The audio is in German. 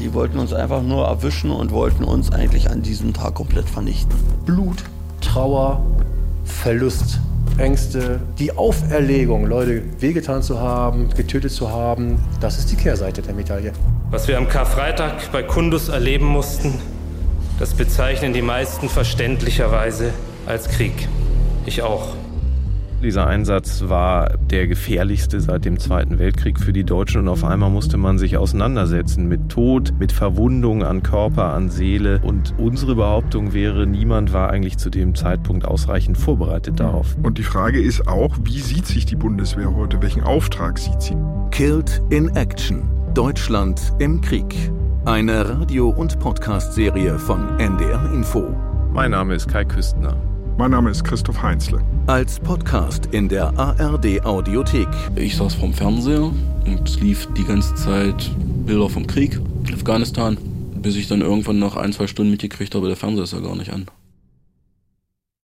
Die wollten uns einfach nur erwischen und wollten uns eigentlich an diesem Tag komplett vernichten. Blut, Trauer, Verlust, Ängste, die Auferlegung, Leute wehgetan zu haben, getötet zu haben, das ist die Kehrseite der Medaille. Was wir am Karfreitag bei Kundus erleben mussten, das bezeichnen die meisten verständlicherweise als Krieg. Ich auch. Dieser Einsatz war der gefährlichste seit dem Zweiten Weltkrieg für die Deutschen und auf einmal musste man sich auseinandersetzen mit Tod, mit Verwundungen an Körper, an Seele und unsere Behauptung wäre, niemand war eigentlich zu dem Zeitpunkt ausreichend vorbereitet darauf. Und die Frage ist auch, wie sieht sich die Bundeswehr heute? Welchen Auftrag sieht sie? Killed in Action. Deutschland im Krieg. Eine Radio- und Podcast-Serie von NDR Info. Mein Name ist Kai Küstner. Mein Name ist Christoph Heinzle. Als Podcast in der ARD Audiothek. Ich saß vorm Fernseher und es lief die ganze Zeit Bilder vom Krieg in Afghanistan, bis ich dann irgendwann nach ein, zwei Stunden mitgekriegt habe, der Fernseher ist ja gar nicht an.